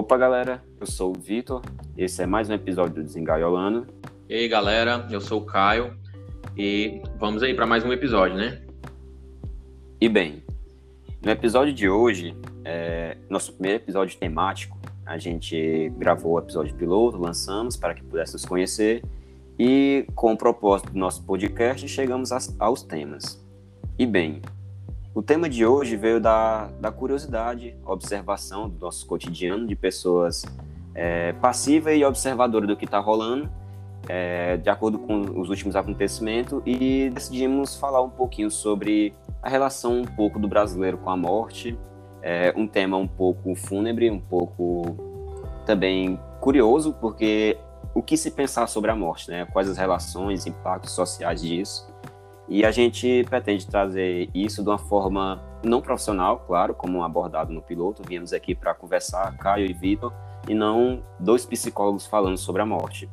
Opa, galera, eu sou o Vitor, esse é mais um episódio do Desengaiolano. E aí, galera, eu sou o Caio e vamos aí para mais um episódio, né? E bem, no episódio de hoje, é, nosso primeiro episódio temático, a gente gravou o episódio piloto, lançamos para que pudéssemos conhecer e com o propósito do nosso podcast chegamos aos temas. E bem, o tema de hoje veio da, da curiosidade, observação do nosso cotidiano de pessoas é, passivas e observadoras do que está rolando, é, de acordo com os últimos acontecimentos, e decidimos falar um pouquinho sobre a relação um pouco do brasileiro com a morte, é, um tema um pouco fúnebre, um pouco também curioso, porque o que se pensar sobre a morte, né? Quais as relações, impactos sociais disso. E a gente pretende trazer isso de uma forma não profissional, claro, como abordado no piloto. Viemos aqui para conversar, Caio e Vitor, e não dois psicólogos falando sobre a morte.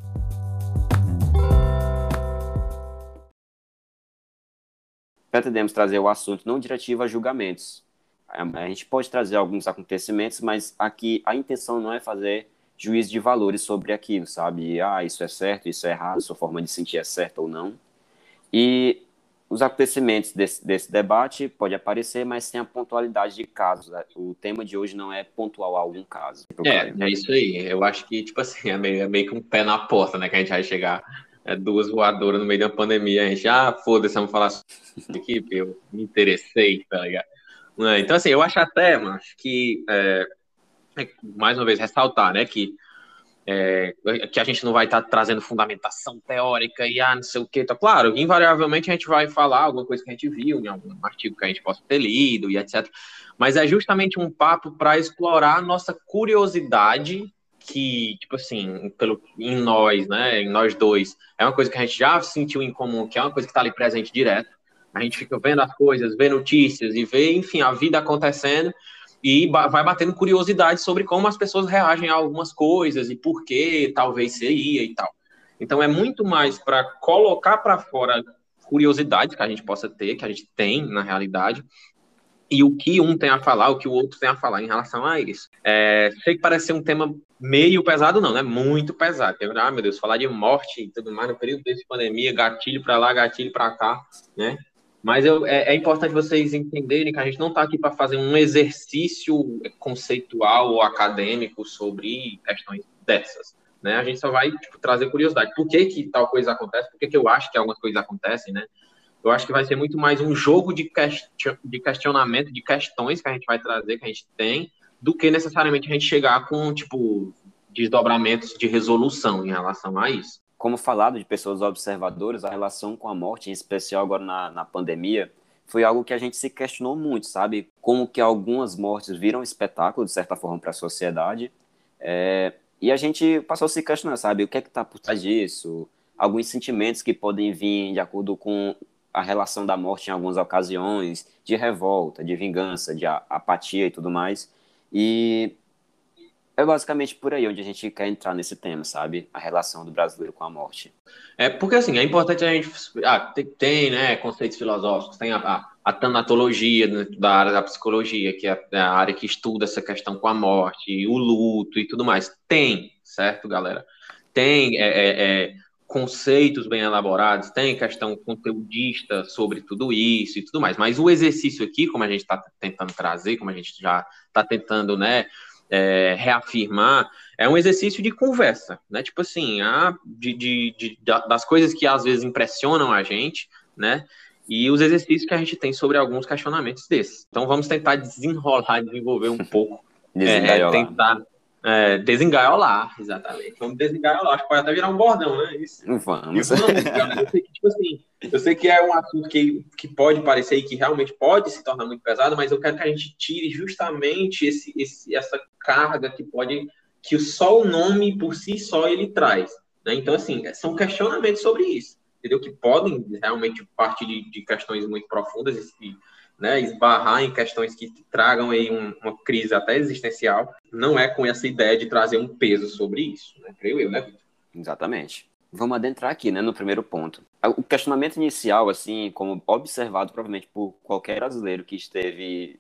Pretendemos trazer o assunto não diretivo a julgamentos. A gente pode trazer alguns acontecimentos, mas aqui a intenção não é fazer juízo de valores sobre aquilo, sabe? Ah, isso é certo, isso é errado, sua forma de sentir é certa ou não. E os acontecimentos desse, desse debate pode aparecer, mas tem a pontualidade de casos. Né? O tema de hoje não é pontual a algum caso. É, é isso aí. Eu acho que, tipo assim, é meio, é meio que um pé na porta, né? Que a gente vai chegar é, duas voadoras no meio da pandemia. A gente, ah, foda-se, vamos falar aqui, eu me interessei, tá ligado? É, então, assim, eu acho até, mano, que, é, é, mais uma vez, ressaltar, né, que é, que a gente não vai estar tá trazendo fundamentação teórica e ah, não sei o que. Tá claro, invariavelmente a gente vai falar alguma coisa que a gente viu em algum artigo que a gente possa ter lido e etc. Mas é justamente um papo para explorar a nossa curiosidade que, tipo assim, pelo, em nós, né, em nós dois, é uma coisa que a gente já sentiu em comum, que é uma coisa que está ali presente direto. A gente fica vendo as coisas, vê notícias e vê, enfim, a vida acontecendo e vai batendo curiosidade sobre como as pessoas reagem a algumas coisas e por que talvez seria e tal. Então é muito mais para colocar para fora curiosidades que a gente possa ter, que a gente tem na realidade, e o que um tem a falar, o que o outro tem a falar em relação a isso. É, sei que parece ser um tema meio pesado, não, né? Muito pesado. Ah, meu Deus, falar de morte e tudo mais no período desse pandemia, gatilho para lá, gatilho para cá, né? Mas eu, é, é, importante vocês entenderem que a gente não está aqui para fazer um exercício conceitual ou acadêmico sobre questões dessas. Né? A gente só vai tipo, trazer curiosidade. Por que, que tal coisa acontece? Por que, que eu acho que algumas coisas acontecem, né? Eu acho que vai ser muito mais um jogo de, de questionamento, de questões que a gente vai trazer, que a gente tem, do que necessariamente a gente chegar com, tipo, desdobramentos de resolução em relação a isso como falado de pessoas observadoras, a relação com a morte, em especial agora na, na pandemia, foi algo que a gente se questionou muito, sabe? Como que algumas mortes viram espetáculo, de certa forma, para a sociedade. É, e a gente passou a se questionar, sabe? O que é que está por trás disso? Alguns sentimentos que podem vir de acordo com a relação da morte em algumas ocasiões, de revolta, de vingança, de apatia e tudo mais. E é basicamente por aí onde a gente quer entrar nesse tema, sabe? A relação do brasileiro com a morte. É, porque assim, é importante a gente. Ah, tem, tem né, conceitos filosóficos, tem a, a, a tanatologia né, da área da psicologia, que é, é a área que estuda essa questão com a morte, o luto e tudo mais. Tem, certo, galera? Tem é, é, é conceitos bem elaborados, tem questão conteudista sobre tudo isso e tudo mais. Mas o exercício aqui, como a gente está tentando trazer, como a gente já está tentando, né? É, reafirmar, é um exercício de conversa, né? Tipo assim, a, de, de, de, das coisas que às vezes impressionam a gente, né? E os exercícios que a gente tem sobre alguns questionamentos desses. Então vamos tentar desenrolar, desenvolver um pouco, é, tentar é, desengaiolar, exatamente. Vamos desengaiolar. Acho que pode até virar um bordão, né? Isso. Vamos. Eu, eu sei que, tipo assim, eu sei que é um assunto que, que pode parecer e que realmente pode se tornar muito pesado, mas eu quero que a gente tire justamente esse, esse, essa carga que pode, que só o nome por si só ele traz. Né? Então, assim, são questionamentos sobre isso, entendeu? Que podem realmente partir de, de questões muito profundas e né, esbarrar em questões que tragam aí um, uma crise até existencial, não é com essa ideia de trazer um peso sobre isso, né? creio eu, né, Exatamente. Vamos adentrar aqui, né, no primeiro ponto. O questionamento inicial, assim, como observado provavelmente por qualquer brasileiro que esteve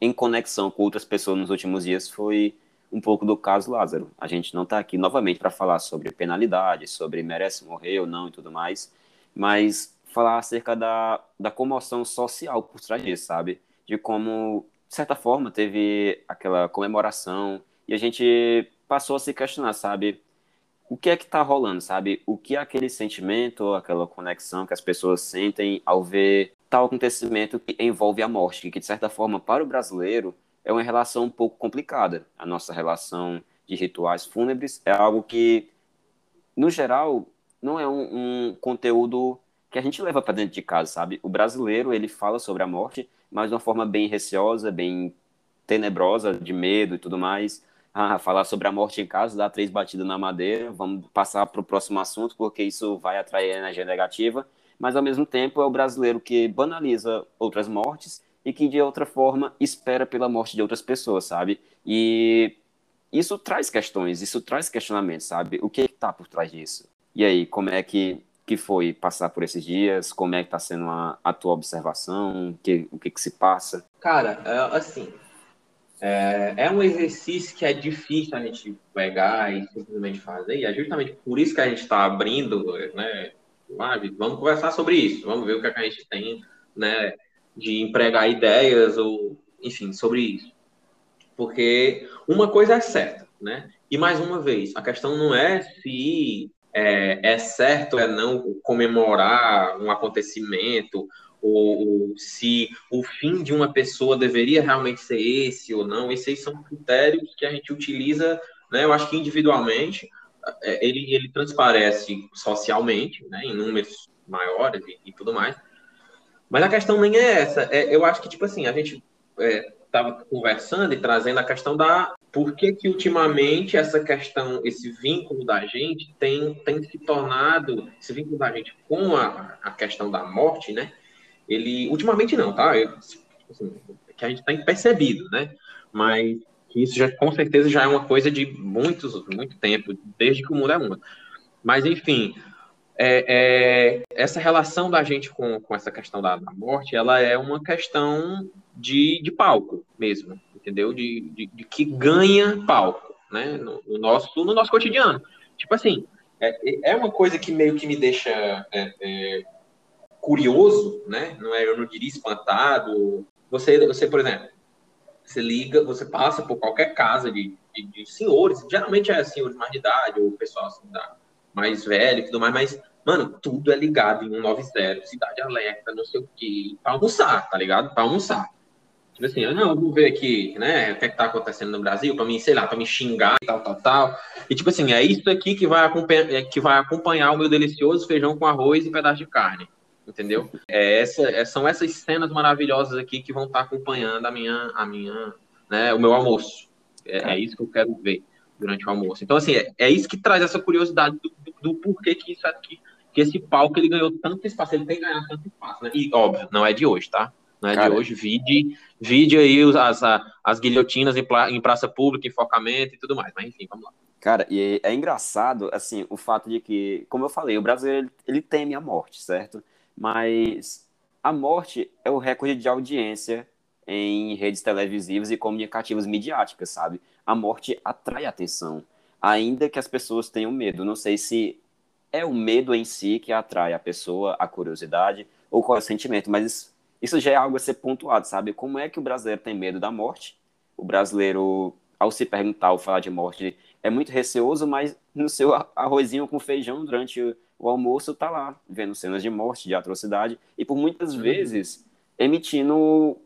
em conexão com outras pessoas nos últimos dias, foi um pouco do caso Lázaro. A gente não está aqui novamente para falar sobre penalidade, sobre merece morrer ou não e tudo mais, mas falar acerca da, da comoção social por trás disso, sabe? De como, de certa forma, teve aquela comemoração e a gente passou a se questionar, sabe? O que é que está rolando, sabe? O que é aquele sentimento, aquela conexão que as pessoas sentem ao ver tal acontecimento que envolve a morte, que de certa forma para o brasileiro é uma relação um pouco complicada. A nossa relação de rituais fúnebres é algo que, no geral, não é um, um conteúdo que a gente leva para dentro de casa, sabe? O brasileiro, ele fala sobre a morte, mas de uma forma bem receosa, bem tenebrosa, de medo e tudo mais. Ah, falar sobre a morte em casa, dar três batidas na madeira, vamos passar para o próximo assunto, porque isso vai atrair energia negativa. Mas, ao mesmo tempo, é o brasileiro que banaliza outras mortes e que de outra forma espera pela morte de outras pessoas, sabe? E isso traz questões, isso traz questionamentos, sabe? O que está por trás disso? E aí, como é que, que foi passar por esses dias? Como é que está sendo a, a, tua observação? Que, o que, que se passa? Cara, é, assim, é, é, um exercício que é difícil a gente pegar e simplesmente fazer, e é justamente por isso que a gente está abrindo, né? Vamos conversar sobre isso, vamos ver o que, é que a gente tem, né? de empregar ideias ou, enfim, sobre isso. Porque uma coisa é certa, né? E mais uma vez, a questão não é se é, é certo é não comemorar um acontecimento ou, ou, se o fim de uma pessoa deveria realmente ser esse ou não. Esses são critérios que a gente utiliza, né? Eu acho que individualmente é, ele, ele transparece socialmente, né? Em números maiores e, e tudo mais. Mas a questão nem é essa. É, eu acho que, tipo assim, a gente estava conversando e trazendo a questão da por que, que ultimamente essa questão, esse vínculo da gente tem, tem se tornado, esse vínculo da gente com a, a questão da morte, né? Ele, ultimamente não, tá? Eu, assim, que a gente tem percebido, né? Mas isso já, com certeza já é uma coisa de muitos, muito tempo, desde que o mundo é mundo. Mas, enfim, é, é, essa relação da gente com, com essa questão da, da, morte, ela é uma questão de, de palco mesmo, entendeu? De, de, de que ganha palco, né? No, no, nosso, no nosso cotidiano. Tipo assim, é, é uma coisa que meio que me deixa é, é, curioso, né? Não é, eu não diria espantado. Você, você, por exemplo, você liga, você passa por qualquer casa de, de, de senhores, geralmente é senhores mais de idade, ou pessoal assim da mais velho e tudo mais, mas, mano, tudo é ligado em 190, cidade alerta, não sei o quê, pra almoçar, tá ligado? Pra almoçar. Tipo assim, eu não, vou ver aqui, né, o que é que tá acontecendo no Brasil, pra mim, sei lá, pra me xingar e tal, tal, tal. E tipo assim, é isso aqui que vai é, que vai acompanhar o meu delicioso feijão com arroz e pedaço de carne. Entendeu? É essa, é, são essas cenas maravilhosas aqui que vão estar tá acompanhando a minha, a minha, né, o meu almoço. É, é isso que eu quero ver durante o almoço. Então, assim, é, é isso que traz essa curiosidade do, do, porquê que isso aqui, que esse palco ele ganhou tanto espaço, ele tem ganhado tanto espaço, né? E, óbvio, não é de hoje, tá? Não é Cara, de hoje, vide, vide aí as, as guilhotinas em, em praça pública, enfocamento e tudo mais. Mas, enfim, vamos lá. Cara, e é engraçado, assim, o fato de que, como eu falei, o brasileiro, ele teme a morte, certo? Mas a morte é o recorde de audiência em redes televisivas e comunicativas midiáticas, sabe? A morte atrai atenção, ainda que as pessoas tenham medo. Não sei se é o medo em si que atrai a pessoa, a curiosidade, ou qual é o sentimento, mas isso já é algo a ser pontuado, sabe? Como é que o brasileiro tem medo da morte? O brasileiro, ao se perguntar ou falar de morte, é muito receoso, mas no seu arrozinho com feijão durante o almoço tá lá, vendo cenas de morte, de atrocidade, e por muitas uhum. vezes emitindo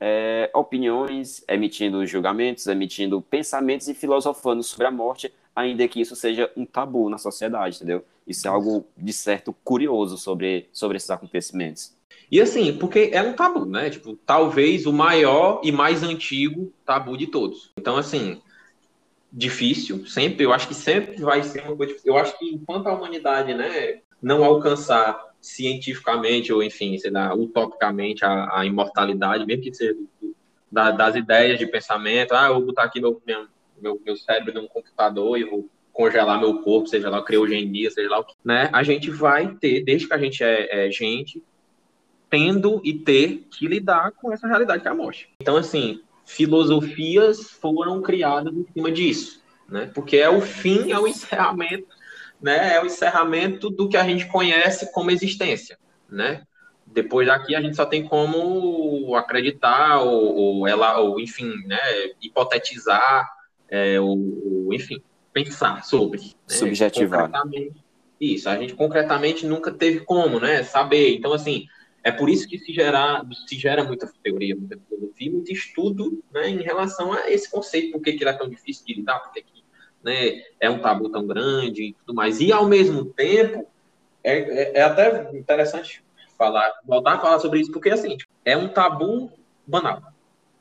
é, opiniões, emitindo julgamentos, emitindo pensamentos e filosofando sobre a morte, ainda que isso seja um tabu na sociedade, entendeu? Isso é algo, de certo, curioso sobre, sobre esses acontecimentos. E assim, porque é um tabu, né? Tipo, talvez o maior e mais antigo tabu de todos. Então, assim, difícil, sempre, eu acho que sempre vai ser uma coisa. Eu acho que enquanto a humanidade, né, não alcançar cientificamente ou, enfim, sei lá, utopicamente a, a imortalidade, mesmo que seja da, das ideias de pensamento, ah, eu vou botar aqui meu, meu, meu cérebro num computador e vou congelar meu corpo, seja lá criogenia, seja lá o que, né? A gente vai ter, desde que a gente é, é gente, tendo e ter que lidar com essa realidade que é a morte. Então, assim, filosofias foram criadas em cima disso, né? Porque é o fim, é o encerramento, né? É o encerramento do que a gente conhece como existência, né? Depois daqui a gente só tem como acreditar ou, ou ela, ou enfim, né? Hipotetizar, é, ou, ou enfim, pensar sobre. Né? Subjetivar. Isso, a gente concretamente nunca teve como, né? Saber. Então, assim, é por isso que se gera, se gera muita teoria, muita filosofia, muito estudo né, em relação a esse conceito, por que, que ele é tão difícil de lidar, por que, que né, é um tabu tão grande e tudo mais. E, ao mesmo tempo, é, é, é, até interessante falar, voltar a falar sobre isso, porque, assim, é um tabu banal.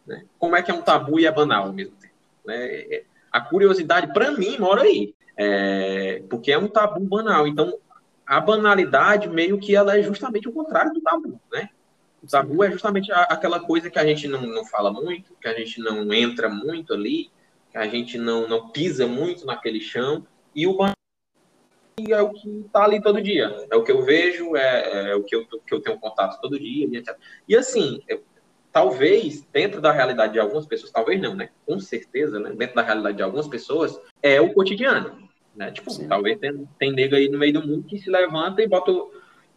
Né? Como é que é um tabu e é banal ao mesmo tempo? Né? A curiosidade, para mim, mora aí. É, porque é um tabu banal. Então, a banalidade meio que ela é justamente o contrário do tabu, né? O tabu é justamente aquela coisa que a gente não, não fala muito, que a gente não entra muito ali, a gente não, não pisa muito naquele chão, e o é o que está ali todo dia, é o que eu vejo, é, é o que eu, que eu tenho contato todo dia, etc. E assim, eu, talvez, dentro da realidade de algumas pessoas, talvez não, né? Com certeza, né? Dentro da realidade de algumas pessoas, é o cotidiano. Né? Tipo, Sim. talvez tem, tem nego aí no meio do mundo que se levanta e bota,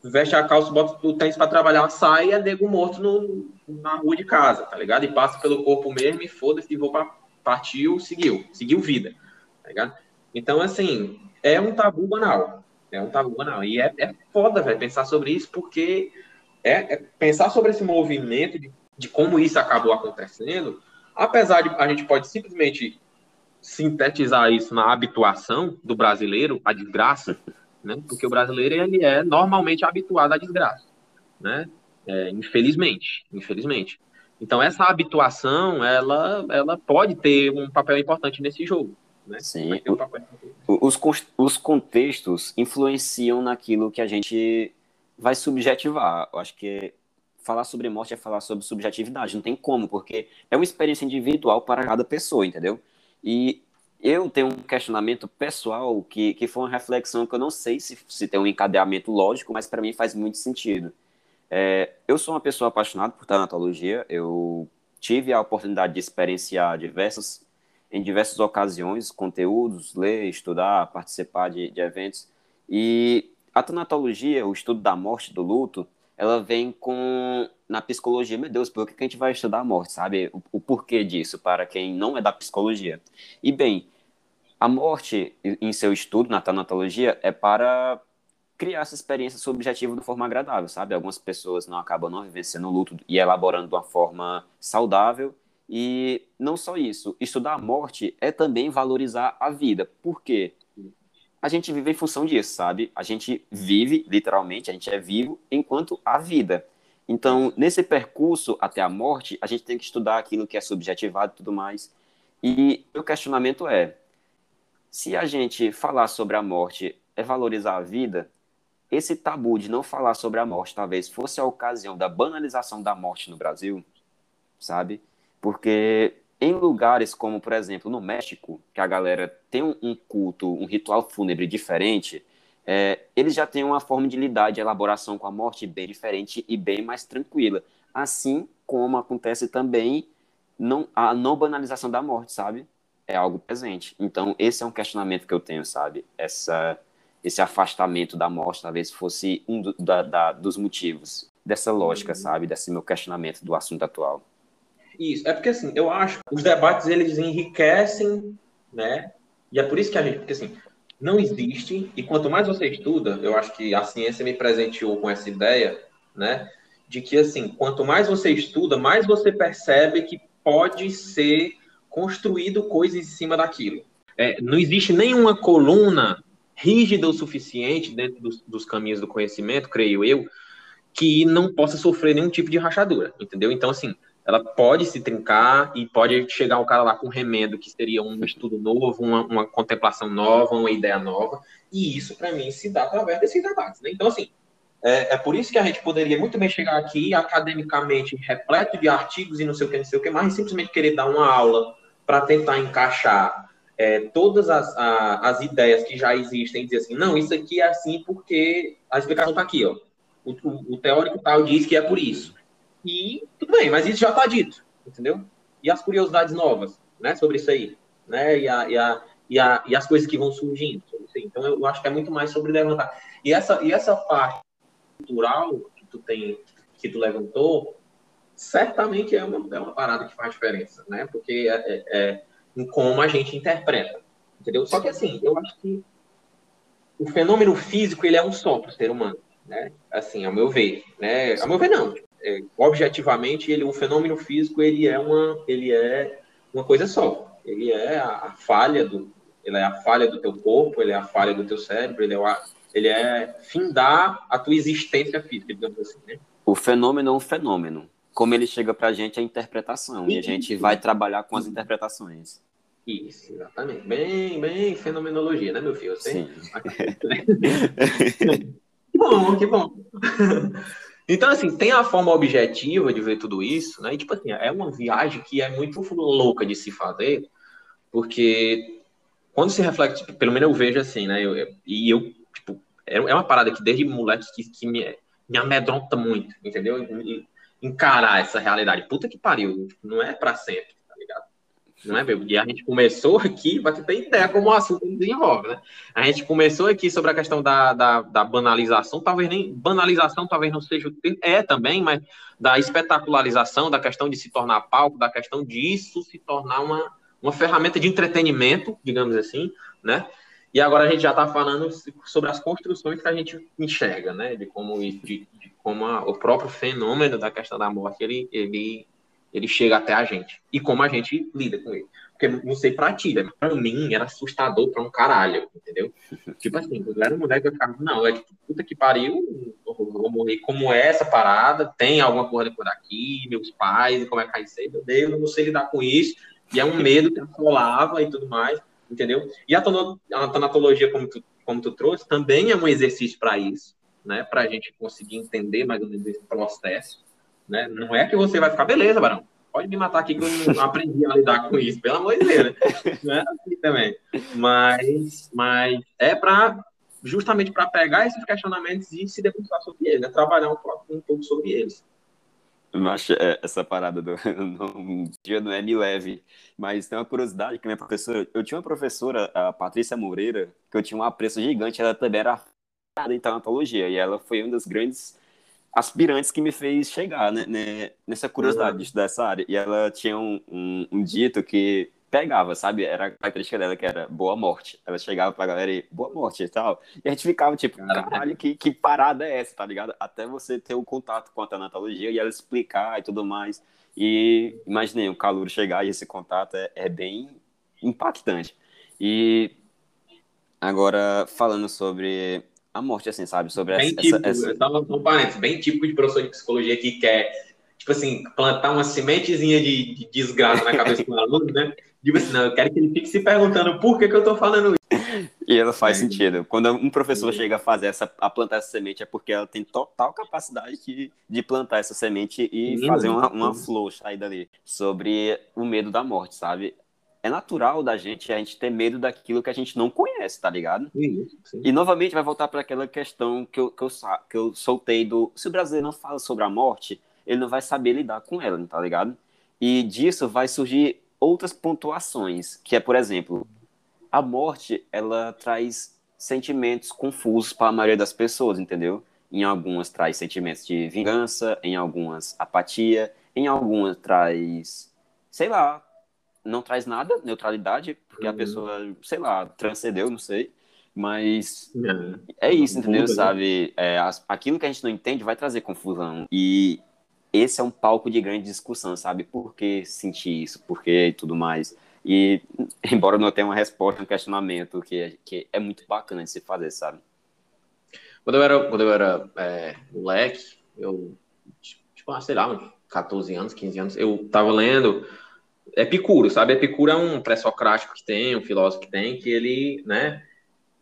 veste a calça, bota o tênis para trabalhar, sai e é nego morto no, na rua de casa, tá ligado? E passa pelo corpo mesmo e foda-se, vou pra, partiu, seguiu, seguiu vida, tá ligado? Então, assim, é um tabu banal. É um tabu banal. E é, é foda, velho, pensar sobre isso, porque é, é, pensar sobre esse movimento de, de como isso acabou acontecendo, apesar de a gente pode simplesmente sintetizar isso na habituação do brasileiro à desgraça, né? Porque o brasileiro ele é normalmente habituado à desgraça, né? É, infelizmente, infelizmente. Então essa habituação, ela, ela pode ter um papel importante nesse jogo. Né? Sim. Um os, os contextos influenciam naquilo que a gente vai subjetivar. Eu acho que falar sobre morte é falar sobre subjetividade. Não tem como, porque é uma experiência individual para cada pessoa, entendeu? E eu tenho um questionamento pessoal que, que foi uma reflexão que eu não sei se, se tem um encadeamento lógico, mas para mim faz muito sentido. É, eu sou uma pessoa apaixonada por tanatologia, eu tive a oportunidade de experienciar diversas, em diversas ocasiões, conteúdos, ler, estudar, participar de, de eventos, e a tanatologia, o estudo da morte, do luto, ela vem com na psicologia, meu Deus, por que a gente vai estudar a morte, sabe? O, o, porquê disso, para quem não é da psicologia. E bem, a morte, em seu estudo na tanatologia, é para criar essa experiência subjetiva de forma agradável, sabe? Algumas pessoas não acabam não vivenciando o luto e elaborando de uma forma saudável. E não só isso, estudar a morte é também valorizar a vida. Por quê? A gente vive em função disso, sabe? A gente vive, literalmente, a gente é vivo enquanto a vida. Então, nesse percurso até a morte, a gente tem que estudar aquilo que é subjetivado e tudo mais. E o questionamento é: se a gente falar sobre a morte é valorizar a vida, esse tabu de não falar sobre a morte talvez fosse a ocasião da banalização da morte no Brasil, sabe? Porque em lugares como, por exemplo, no México, que a galera tem um culto, um ritual fúnebre diferente, é, eles já têm uma forma de lidar, de elaboração com a morte bem diferente e bem mais tranquila. Assim como acontece também não, a não banalização da morte, sabe? É algo presente. Então, esse é um questionamento que eu tenho, sabe? Essa, esse afastamento da morte talvez fosse um do, da, da, dos motivos dessa lógica, uhum. sabe? Desse meu questionamento do assunto atual. Isso. É porque, assim, eu acho que os debates, eles enriquecem, né? E é por isso que a gente... Porque, assim, não existe, e quanto mais você estuda, eu acho que a ciência me presenteou com essa ideia, né, de que, assim, quanto mais você estuda, mais você percebe que pode ser construído coisas em cima daquilo. É, não existe nenhuma coluna rígida o suficiente dentro dos, dos caminhos do conhecimento, creio eu, que não possa sofrer nenhum tipo de rachadura, entendeu? Então, assim, ela pode se trincar e pode chegar o cara lá com remendo, que seria um estudo novo, uma, uma contemplação nova, uma ideia nova, e isso, para mim, se dá através desses debates. Né? Então, assim, é, é, por isso que a gente poderia muito bem chegar aqui, academicamente, repleto de artigos e não sei o que, não sei o que, mas simplesmente querer dar uma aula para tentar encaixar é, todas as, a, as ideias que já existem dizer assim, não, isso aqui é assim porque a explicação está aqui, ó. O, o, o teórico tal diz que é por isso. E tudo bem, mas isso já está dito, entendeu? E as curiosidades novas, né, sobre isso aí, né, e, a, e, a, e, a, e as coisas que vão surgindo. Então, eu acho que é muito mais sobre levantar. E essa, e essa parte cultural que tu tem, que tu levantou, certamente é uma, é uma parada que faz diferença, né? Porque é, é, é em como a gente interpreta, entendeu? Só que assim, eu acho que o fenômeno físico ele é um só para o ser humano, né? Assim, ao meu ver, né? Ao meu ver não. É, objetivamente, ele, o fenômeno físico ele é uma, ele é uma coisa só. Ele é a, a falha do, ele é a falha do teu corpo, ele é a falha do teu cérebro, ele é, o, ele é findar a tua existência física, digamos assim, né? O fenômeno é um fenômeno. Como ele chega para a gente é a interpretação, e a gente vai trabalhar com as interpretações. Isso, exatamente. Bem, bem fenomenologia, né, meu filho? Sim. que bom, que bom. Então, assim, tem a forma objetiva de ver tudo isso, né? E, tipo assim, é uma viagem que é muito louca de se fazer, porque quando se reflete, tipo, pelo menos eu vejo assim, né? Eu, eu, e eu, tipo, é, é uma parada que desde moleque que, que me, me amedronta muito, entendeu? E, encarar essa realidade. Puta que pariu, não é para sempre, tá ligado? Não é, meu? E a gente começou aqui, pra tu ter ideia como o assunto desenvolve, né? A gente começou aqui sobre a questão da, da, da banalização, talvez nem banalização, talvez não seja o termo, é também, mas da espetacularização, da questão de se tornar palco, da questão disso se tornar uma, uma ferramenta de entretenimento, digamos assim, né? E agora a gente já está falando sobre as construções que a gente enxerga, né? De como, de, de como a, o próprio fenômeno da questão da morte ele, ele, ele chega até a gente e como a gente lida com ele. Porque não sei pra ti, mas pra mim era assustador pra um caralho, entendeu? tipo assim, eu era mulher que eu ficava, não, é tipo, puta que pariu, vou morrer como é essa parada, tem alguma coisa por aqui, meus pais, como é que vai ser, meu Deus, eu não sei lidar com isso, e é um medo que assolava e tudo mais entendeu? E a tanatologia, como tu, como tu trouxe, também é um exercício para isso, né? Para a gente conseguir entender mais ou menos esse processo, né? Não é que você vai ficar, beleza, Barão, pode me matar aqui que eu não aprendi a lidar com isso, pelo amor de Deus, né? Não é assim também. Mas, mas é para justamente para pegar esses questionamentos e se debruçar sobre eles, né? Trabalhar um, um pouco sobre eles. Mas é, essa parada do um dia não é me leve, mas tem uma curiosidade que minha professora, eu tinha uma professora, a Patrícia Moreira, que eu tinha um apreço gigante, ela também era em tanatologia, e ela foi uma das grandes aspirantes que me fez chegar né, né, nessa curiosidade uhum. de estudar essa área. E ela tinha um, um, um dito que pegava, sabe? Era a característica dela que era boa morte. Ela chegava pra galera e boa morte e tal. E a gente ficava tipo, caralho, que, que parada é essa, tá ligado? Até você ter o contato com a tanatologia e ela explicar e tudo mais. E imaginei o calor chegar e esse contato é, é bem impactante. E agora, falando sobre a morte, assim, sabe? Sobre bem essa. Típico, essa... Só um parênteses, bem típico de professor de psicologia que quer, tipo assim, plantar uma sementezinha de, de desgraça na cabeça do aluno, né? Digo assim, não, eu quero que ele fique se perguntando por que, que eu estou falando isso. E ela faz é. sentido. Quando um professor é. chega a fazer essa, a plantar essa semente, é porque ela tem total capacidade de, de plantar essa semente e Sim, fazer uma, uma flor sair dali. Sobre o medo da morte, sabe? É natural da gente a gente ter medo daquilo que a gente não conhece, tá ligado? Sim, sim. E novamente vai voltar para aquela questão que eu, que, eu, que eu soltei do. Se o brasileiro não fala sobre a morte, ele não vai saber lidar com ela, tá ligado? E disso vai surgir outras pontuações, que é, por exemplo, a morte, ela traz sentimentos confusos para a maioria das pessoas, entendeu? Em algumas traz sentimentos de vingança, em algumas apatia, em algumas traz, sei lá, não traz nada, neutralidade, porque uhum. a pessoa, sei lá, transcendeu, não sei. Mas é, é isso, entendeu? Né? Sabe? É, aquilo que a gente não entende vai trazer confusão. E esse é um palco de grande discussão, sabe? Por que sentir isso? Por que e tudo mais? E, embora não tenha uma resposta, um questionamento que é, que é muito bacana de se fazer, sabe? Quando eu era, quando eu era é, moleque, eu, tipo, sei lá, uns 14 anos, 15 anos, eu tava lendo Epicuro, sabe? Epicuro é um pré-socrático que tem, um filósofo que tem, que ele, né,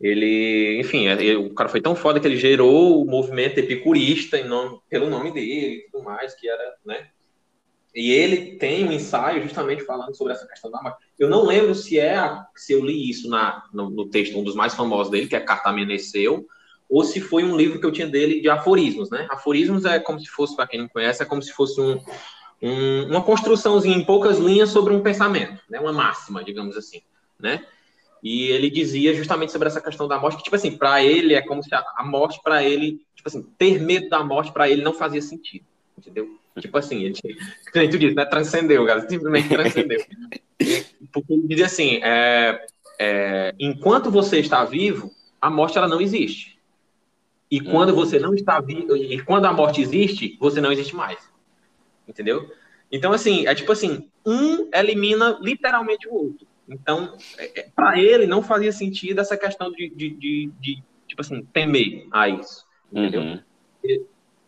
ele, enfim, é, ele, o cara foi tão foda que ele gerou o movimento epicurista em nome, pelo nome dele e tudo mais, que era, né? E ele tem um ensaio justamente falando sobre essa questão da máquina. Eu não lembro se é se eu li isso na, no, no, texto, um dos mais famosos dele, que é Carta Meneceu, ou se foi um livro que eu tinha dele de aforismos, né? Aforismos é como se fosse, para quem não conhece, é como se fosse um, um, uma construçãozinha em poucas linhas sobre um pensamento, né? Uma máxima, digamos assim, né? E ele dizia justamente sobre essa questão da morte, que, tipo assim, para ele é como se a, a morte, para ele, tipo assim, ter medo da morte, para ele não fazia sentido, entendeu? Tipo assim, ele, tu disse, né? Transcendeu, cara, simplesmente transcendeu. Porque ele dizia assim, é, é, enquanto você está vivo, a morte ela não existe. E quando você não está vivo, e quando a morte existe, você não existe mais. Entendeu? Então, assim, é tipo assim, um elimina literalmente o outro. Então, é, é, para ele não fazia sentido essa questão de, de, de, de tipo assim, temer a isso. Entendeu? Uhum.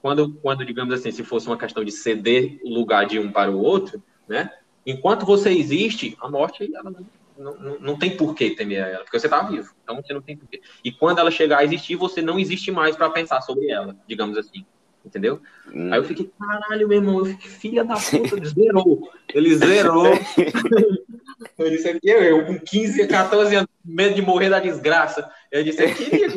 Quando, quando, digamos assim, se fosse uma questão de ceder o lugar de um para o outro, né? Enquanto você existe, a morte ela não, não, não tem porquê temer ela, porque você está vivo. Então você não tem porquê. E quando ela chegar a existir, você não existe mais para pensar sobre ela, digamos assim. Entendeu? Hum. Aí eu fiquei, caralho, meu irmão, eu fiquei, filha da puta, ele zerou. Ele zerou. eu disse aqui, eu com 15, 14 anos, medo de morrer da desgraça. Eu disse, queria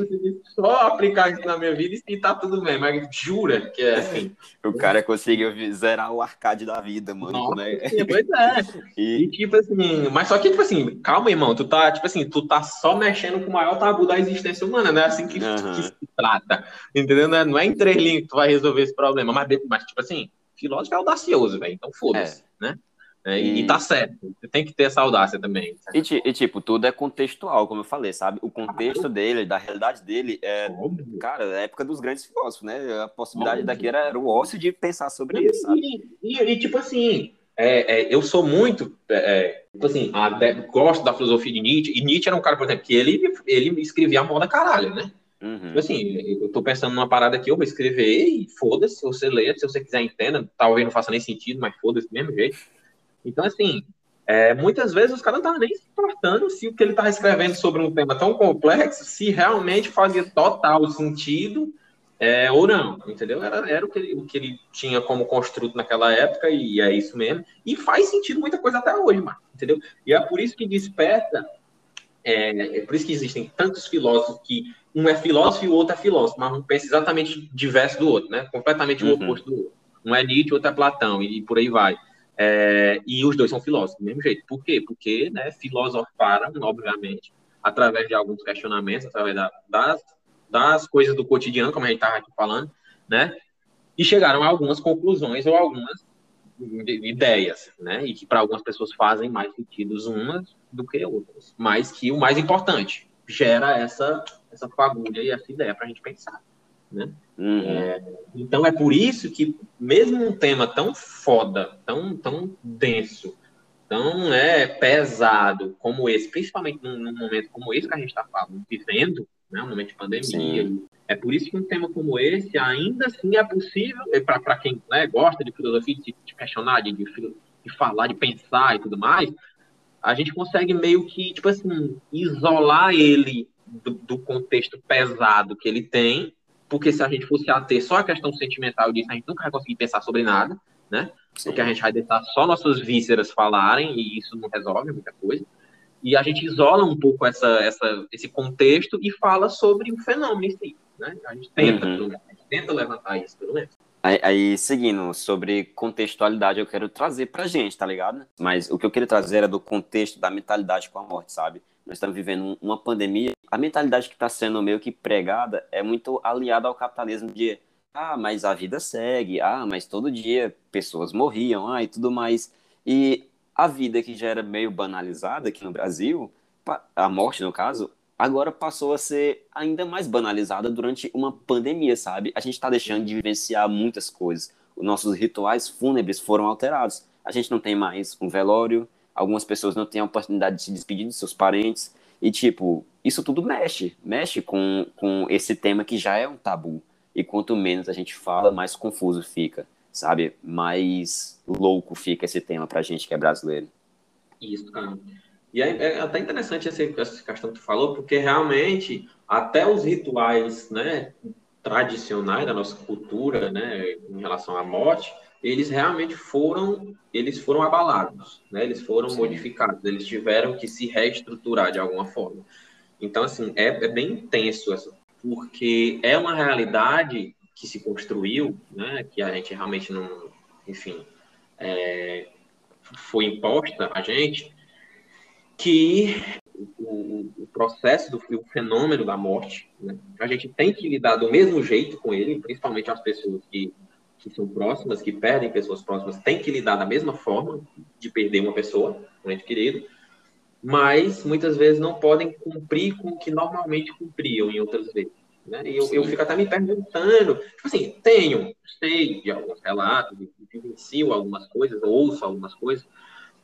só aplicar isso na minha vida e tá tudo bem, mas jura que é assim. O cara conseguiu zerar o arcade da vida, mano. Nossa, né? pois é. E... e... tipo assim, mas só que, tipo assim, calma, irmão, tu tá, tipo assim, tu tá só mexendo com o maior tabu da existência humana, né? Assim que, uhum. que se trata. Entendeu? Não é em três linhas que tu vai resolver esse problema, mas, mas tipo assim, filósofo é audacioso, velho. Então foda-se, é. né? É, e... e tá certo, você tem que ter essa audácia também. E, e, tipo, tudo é contextual, como eu falei, sabe? O contexto dele, da realidade dele, é, Óbvio. cara, é a época dos grandes filósofos, né? A possibilidade Óbvio. daqui era, era, o ócio de pensar sobre e, isso, sabe? E, tipo assim, é, é, eu sou muito, é, tipo assim, a, gosto da filosofia de Nietzsche, e Nietzsche era um cara, por exemplo, que ele, ele escrevia a moda caralho, né? Uhum. Tipo assim, eu tô pensando numa parada aqui, eu vou escrever e foda-se, se você ler, se você quiser entenda, talvez não faça nem sentido, mas foda-se do mesmo jeito. Então, assim, é, muitas vezes os caras não estavam nem se importando se o que ele estava escrevendo sobre um tema tão complexo, se realmente fazia total sentido é, ou não, entendeu? Era, era o, que ele, o que ele tinha como construto naquela época e é isso mesmo. E faz sentido muita coisa até hoje, mano, entendeu? E é por isso que desperta, é, é por isso que existem tantos filósofos que um é filósofo e o outro é filósofo, mas um pensa exatamente diverso do outro, né? Completamente o uhum. oposto do outro. Um é Nietzsche, o outro é Platão, e por aí vai. É, e os dois são filósofos, do mesmo jeito. Por quê? Porque né, filosofaram, obviamente, através de alguns questionamentos, através da, das, das coisas do cotidiano, como a gente estava aqui falando, né? E chegaram a algumas conclusões ou algumas ideias, né? E que para algumas pessoas fazem mais sentido umas do que outras. Mas que o mais importante, gera essa, essa fagulha e essa ideia para a gente pensar. Né? Uhum. É, então é por isso que, mesmo um tema tão foda, tão, tão denso, tão é, pesado como esse, principalmente num, num momento como esse que a gente está vivendo, né, um momento de pandemia, Sim. é por isso que um tema como esse ainda assim é possível, para quem né, gosta de filosofia, de, de questionar, de, de falar, de pensar e tudo mais, a gente consegue meio que, tipo assim, isolar ele do, do contexto pesado que ele tem porque se a gente fosse ater só a questão sentimental disso, a gente nunca vai conseguir pensar sobre nada, né? Sim. Porque a gente vai deixar só nossas vísceras falarem e isso não resolve muita coisa. E a gente isola um pouco essa, essa, esse contexto e fala sobre o fenômeno em si, né? A gente tenta, uhum. a gente tenta levantar isso, pelo menos. Aí, aí, seguindo sobre contextualidade, eu quero trazer pra gente, tá ligado? Mas o que eu queria trazer era do contexto da mentalidade com a morte, sabe? Nós estamos vivendo uma pandemia. A mentalidade que está sendo meio que pregada é muito aliada ao capitalismo de ah, mas a vida segue, ah, mas todo dia pessoas morriam, ah, e tudo mais. E a vida que já era meio banalizada aqui no Brasil, a morte no caso, agora passou a ser ainda mais banalizada durante uma pandemia, sabe? A gente está deixando de vivenciar muitas coisas. Os nossos rituais fúnebres foram alterados. A gente não tem mais um velório, algumas pessoas não têm a oportunidade de se despedir de seus parentes. E, tipo, isso tudo mexe, mexe com, com esse tema que já é um tabu. E quanto menos a gente fala, mais confuso fica, sabe? Mais louco fica esse tema pra gente que é brasileiro. Isso, cara. E é, é até interessante essa, essa questão que tu falou, porque realmente até os rituais, né, tradicionais da nossa cultura, né, em relação à morte, eles realmente foram eles foram abalados, né? Eles foram Sim. modificados, eles tiveram que se reestruturar de alguma forma. Então assim é, é bem intenso essa, porque é uma realidade que se construiu, né? Que a gente realmente não, enfim, é, foi imposta a gente, que o, o processo do o fenômeno da morte, né, a gente tem que lidar do mesmo jeito com ele, principalmente as pessoas que, que são próximas, que perdem pessoas próximas, tem que lidar da mesma forma de perder uma pessoa, um ente querido, mas muitas vezes não podem cumprir com o que normalmente cumpriam em outras vezes. Né? E eu, eu fico até me perguntando, tipo assim, tenho, sei de alguns relatos, vivencio algumas coisas, ouço algumas coisas,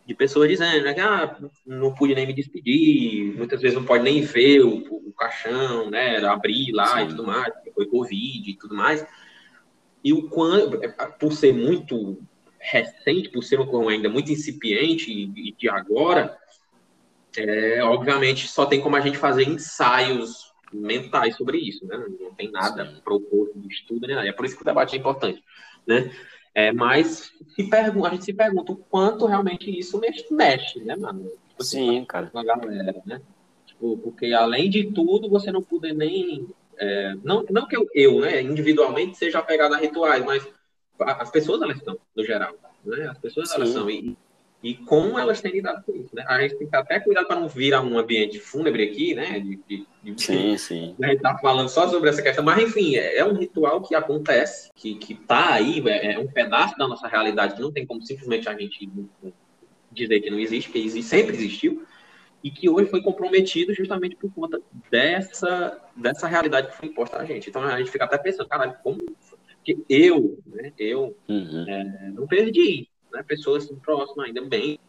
de pessoas dizendo né, que ah, não pude nem me despedir, muitas vezes não pode nem ver o, o caixão, né, abrir lá Sim. e tudo mais, porque foi Covid e tudo mais. E o quanto, por ser muito recente, por ser coisa ainda muito incipiente e de agora, é, obviamente só tem como a gente fazer ensaios mentais sobre isso, né? Não tem nada Sim. proposto de estudo, né? É por isso que o debate é importante, né? É, mas se a gente se pergunta o quanto realmente isso mexe, mexe né, mano? Tipo, assim, Sim, cara. Com a galera, né? Tipo, porque além de tudo, você não puder nem. É, não, não que eu, eu, né, individualmente seja apegado a rituais, mas as pessoas elas estão, no geral. Né? As pessoas Sim. elas são. E, e como elas têm lidado com isso, né? A gente tem que até cuidar para não virar um ambiente fúnebre aqui, né? De, de, de, sim, sim. A gente tá falando só sobre essa questão, mas enfim, é, é um ritual que acontece, que, que tá aí, é, é, um pedaço da nossa realidade que não tem como simplesmente a gente dizer que não existe, porque existe, sempre existiu, e que hoje foi comprometido justamente por conta dessa, dessa realidade que foi imposta a gente. Então a gente fica até pensando, caralho, como que eu, né, eu uhum. é, não perdi né, pessoas próximas, ainda bem.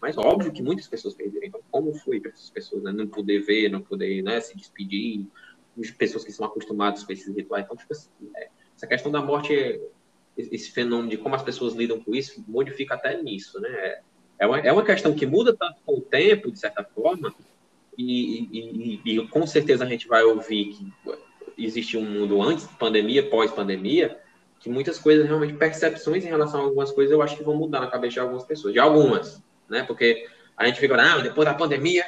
Mas óbvio que muitas pessoas perderam. Então, como foi para essas pessoas né, não poder ver, não poder né, se despedir, pessoas que são acostumadas com esses rituais. Então, tipo assim, é, essa questão da morte, é, esse fenômeno de como as pessoas lidam com isso, modifica até nisso, né? É uma, é uma questão que muda tanto com o tempo, de certa forma, e, e, e, e com certeza a gente vai ouvir que existe um mundo antes de pandemia, pós-pandemia, que muitas coisas, realmente, percepções em relação a algumas coisas, eu acho que vão mudar na cabeça de algumas pessoas, de algumas, né? Porque a gente fica, ah, depois da pandemia.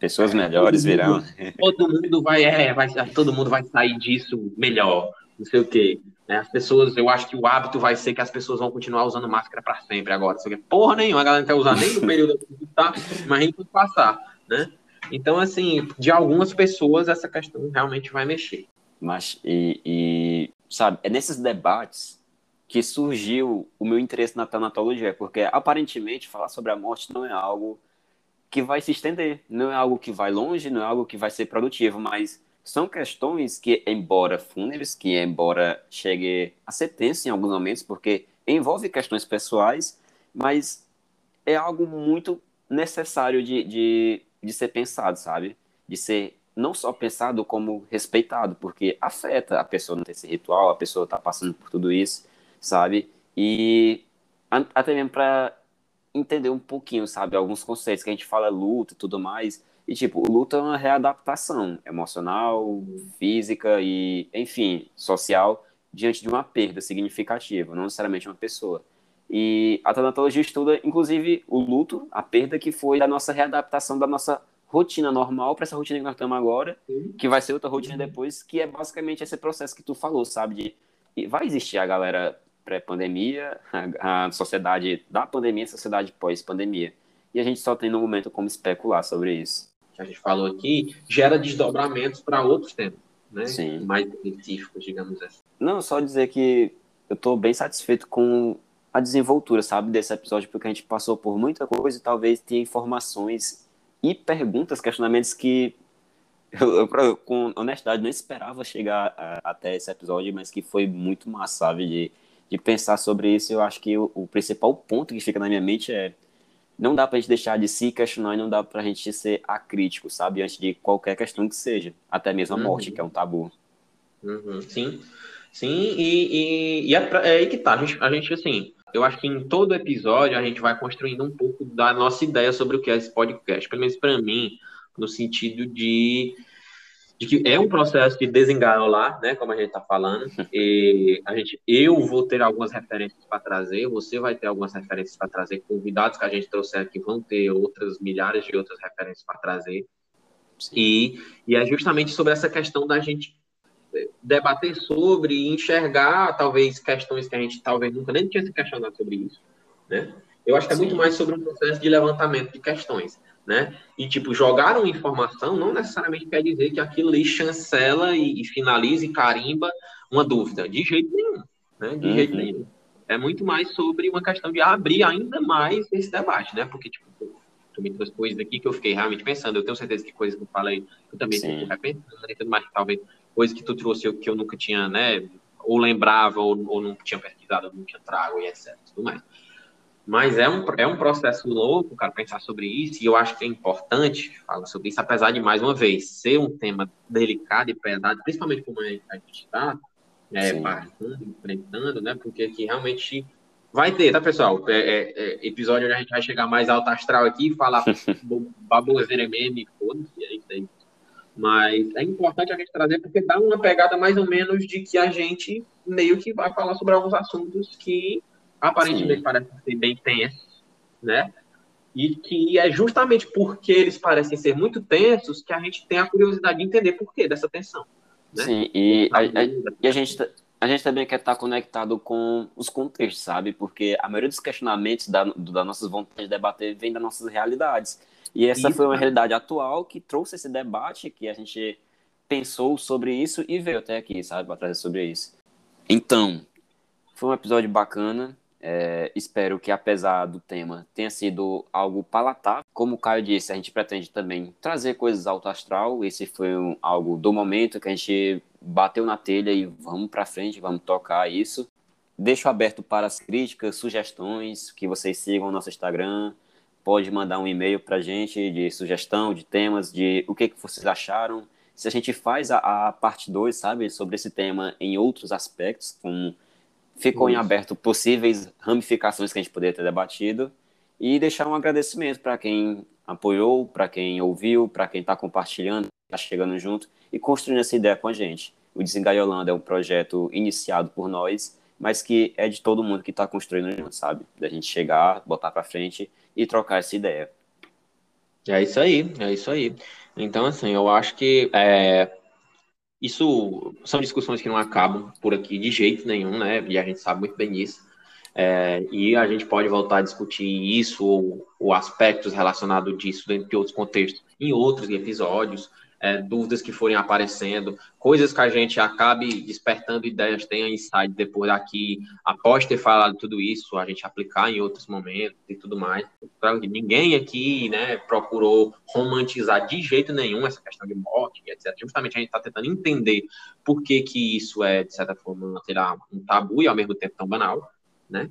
Pessoas melhores todo virão. todo mundo vai, é, vai, todo mundo vai sair disso melhor, não sei o quê. Né? As pessoas, eu acho que o hábito vai ser que as pessoas vão continuar usando máscara para sempre agora. Quê. Porra nenhuma, a galera não quer usar nem no período que tá, mas a gente passar, né? Então, assim, de algumas pessoas essa questão realmente vai mexer. Mas, e, e sabe, é nesses debates que surgiu o meu interesse na tanatologia, porque aparentemente falar sobre a morte não é algo que vai se estender, não é algo que vai longe, não é algo que vai ser produtivo, mas são questões que, embora fúnebres, que embora chegue a ser tenso em alguns momentos, porque envolve questões pessoais, mas é algo muito necessário de, de, de ser pensado, sabe? De ser não só pensado como respeitado, porque afeta a pessoa não ter esse ritual, a pessoa tá passando por tudo isso, sabe? E até mesmo para entender um pouquinho, sabe, alguns conceitos que a gente fala luto e tudo mais. E tipo, o luto é uma readaptação emocional, física e, enfim, social diante de uma perda significativa, não necessariamente uma pessoa. E a tanatologia estuda, inclusive, o luto, a perda que foi da nossa readaptação da nossa rotina normal para essa rotina que nós estamos agora, que vai ser outra rotina depois, que é basicamente esse processo que tu falou, sabe? De, vai existir a galera pré-pandemia, a, a, sociedade da pandemia, a sociedade pós-pandemia. E a gente só tem no momento como especular sobre isso. Que a gente falou aqui gera desdobramentos para outros temas, né? Sim. Mais específicos, digamos assim. Não, só dizer que eu estou bem satisfeito com a desenvoltura, sabe, desse episódio, porque a gente passou por muita coisa e talvez tenha informações e perguntas, questionamentos que eu, eu, com honestidade, não esperava chegar a, até esse episódio, mas que foi muito massa, sabe? De, de pensar sobre isso. Eu acho que o, o, principal ponto que fica na minha mente é não dá pra gente deixar de se questionar e não dá pra gente ser acrítico, sabe? Antes de qualquer questão que seja, até mesmo a uhum. morte, que é um tabu. Uhum. Sim, sim, e, e, e é, é aí que tá. A gente, a gente, assim, eu acho que em todo episódio a gente vai construindo um pouco da nossa ideia sobre o que é esse podcast, pelo menos para mim, no sentido de, de, que é um processo de desengarolar, né, como a gente está falando, e a gente, eu vou ter algumas referências para trazer, você vai ter algumas referências para trazer, convidados que a gente trouxer aqui vão ter outras milhares de outras referências para trazer, e, e é justamente sobre essa questão da gente debater sobre, enxergar talvez questões que a gente talvez nunca nem tinha se questionado sobre isso, né? Eu acho que é Sim. muito mais sobre um processo de levantamento de questões, né? E, tipo, jogar uma informação não necessariamente quer dizer que aquilo ali chancela e, e finaliza e carimba uma dúvida. De jeito nenhum, né? De uhum. jeito nenhum. É muito mais sobre uma questão de abrir ainda mais esse debate, né? Porque, tipo, tu me trouxe coisas aqui que eu fiquei realmente pensando. Eu tenho certeza que coisas que eu falei, eu também fico repensando e tudo mais, talvez coisas que tu trouxe que eu nunca tinha, né? Ou lembrava, ou, ou não tinha pesquisado, ou não tinha trago, e etc. Tudo mais. Mas é um, é um processo louco, cara, pensar sobre isso, e eu acho que é importante falar sobre isso, apesar de, mais uma vez, ser um tema delicado e pesado, principalmente como a gente está é, passando, enfrentando, né? Porque aqui realmente vai ter, tá, pessoal? É, é, é, episódio onde a gente vai chegar mais alto astral aqui e falar baboseira meme, foda-se, é isso aí. Mas é importante a gente trazer porque dá uma pegada mais ou menos de que a gente meio que vai falar sobre alguns assuntos que aparentemente Sim. parecem ser bem tensos, né? E que é justamente porque eles parecem ser muito tensos que a gente tem a curiosidade de entender por que dessa tensão. Né? Sim, e a, a, e a gente a gente também quer estar conectado com os contextos, sabe? Porque a maioria dos questionamentos da, da nossas vontades de debater vem das nossas realidades. E essa isso, foi uma realidade atual que trouxe esse debate, que a gente pensou sobre isso e veio até aqui, sabe? Para trazer sobre isso. Então, foi um episódio bacana. É, espero que, apesar do tema, tenha sido algo palatável. Como o Caio disse, a gente pretende também trazer coisas alto astral. Esse foi um, algo do momento que a gente bateu na telha e vamos para frente, vamos tocar isso. Deixo aberto para as críticas, sugestões, que vocês sigam o nosso Instagram. Pode mandar um e-mail para a gente de sugestão, de temas, de o que, que vocês acharam. Se a gente faz a, a parte 2, sabe, sobre esse tema em outros aspectos, como ficou Isso. em aberto possíveis ramificações que a gente poderia ter debatido e deixar um agradecimento para quem apoiou, para quem ouviu, para quem está compartilhando, está chegando junto e construindo essa ideia com a gente. O Desengaiolando é um projeto iniciado por nós, mas que é de todo mundo que está construindo junto, sabe? Da gente chegar, botar para frente e trocar essa ideia. É isso aí, é isso aí. Então, assim, eu acho que é, isso são discussões que não acabam por aqui de jeito nenhum, né? E a gente sabe muito bem disso. É, e a gente pode voltar a discutir isso ou, ou aspectos relacionados disso dentro de outros contextos em outros episódios é, dúvidas que forem aparecendo, coisas que a gente acabe despertando ideias, tenha insight depois daqui, após ter falado tudo isso, a gente aplicar em outros momentos e tudo mais. Ninguém aqui né, procurou romantizar de jeito nenhum essa questão de morte, etc. Justamente a gente está tentando entender por que, que isso é, de certa forma, será um tabu e ao mesmo tempo tão banal, né?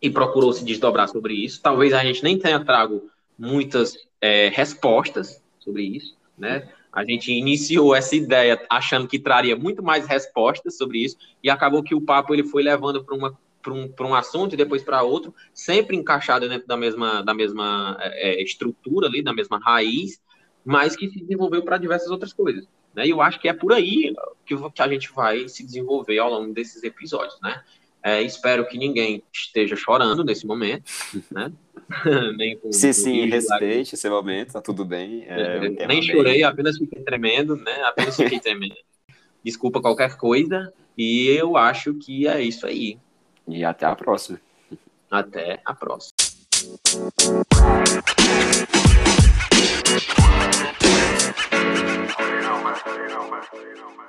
E procurou se desdobrar sobre isso. Talvez a gente nem tenha trago muitas é, respostas sobre isso, né? A gente iniciou essa ideia achando que traria muito mais respostas sobre isso e acabou que o papo ele foi levando para uma para um, um assunto e depois para outro, sempre encaixado dentro da mesma, da mesma é, é, estrutura ali, da mesma raiz, mas que se desenvolveu para diversas outras coisas. Né? E eu acho que é por aí que, que a gente vai se desenvolver ao longo desses episódios, né? É, espero que ninguém esteja chorando nesse momento, né? nem com, sim, sim, respeite esse momento, tá tudo bem. É, é nem chorei, bem... apenas fiquei tremendo, né? Apenas fiquei tremendo. Desculpa qualquer coisa, e eu acho que é isso aí. E até a próxima. Até a próxima. You know. You know, man. You know, man.